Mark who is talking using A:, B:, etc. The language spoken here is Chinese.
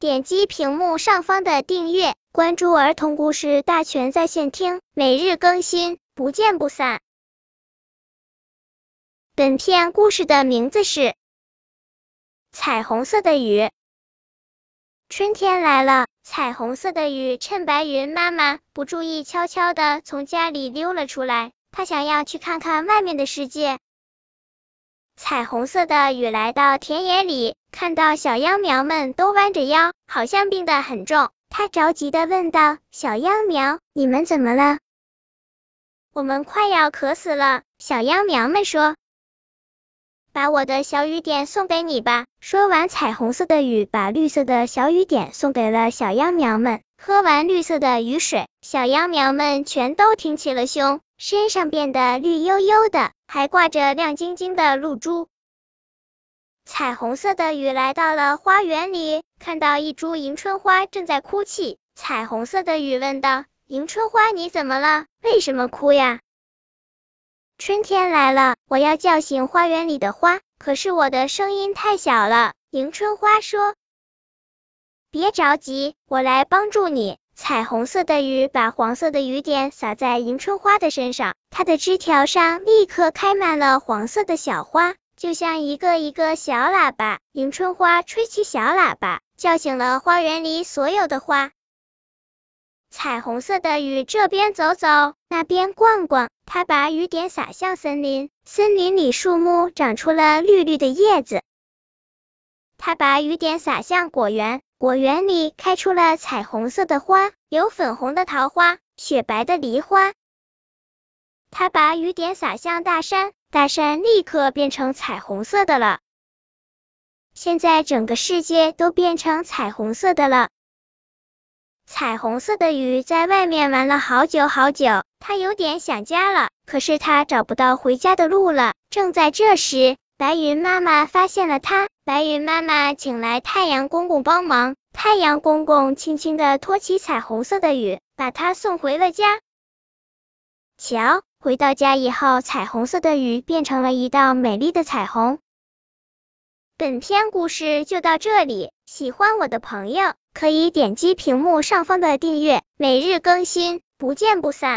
A: 点击屏幕上方的订阅，关注儿童故事大全在线听，每日更新，不见不散。本片故事的名字是《彩虹色的雨》。春天来了，彩虹色的雨趁白云妈妈不注意，悄悄的从家里溜了出来。她想要去看看外面的世界。彩虹色的雨来到田野里，看到小秧苗们都弯着腰，好像病得很重。他着急的问道：“小秧苗，你们怎么了？”“我们快要渴死了。”小秧苗们说。把我的小雨点送给你吧。说完，彩虹色的雨把绿色的小雨点送给了小秧苗们。喝完绿色的雨水，小秧苗们全都挺起了胸，身上变得绿油油的，还挂着亮晶晶的露珠。彩虹色的雨来到了花园里，看到一株迎春花正在哭泣。彩虹色的雨问道：“迎春花，你怎么了？为什么哭呀？”春天来了，我要叫醒花园里的花，可是我的声音太小了。迎春花说：“别着急，我来帮助你。”彩虹色的雨把黄色的雨点洒在迎春花的身上，它的枝条上立刻开满了黄色的小花，就像一个一个小喇叭。迎春花吹起小喇叭，叫醒了花园里所有的花。彩虹色的雨这边走走，那边逛逛。它把雨点洒向森林，森林里树木长出了绿绿的叶子。它把雨点洒向果园，果园里开出了彩虹色的花，有粉红的桃花，雪白的梨花。它把雨点洒向大山，大山立刻变成彩虹色的了。现在整个世界都变成彩虹色的了。彩虹色的雨在外面玩了好久好久，它有点想家了，可是它找不到回家的路了。正在这时，白云妈妈发现了它，白云妈妈请来太阳公公帮忙，太阳公公轻轻的托起彩虹色的雨，把它送回了家。瞧，回到家以后，彩虹色的雨变成了一道美丽的彩虹。本篇故事就到这里，喜欢我的朋友可以点击屏幕上方的订阅，每日更新，不见不散。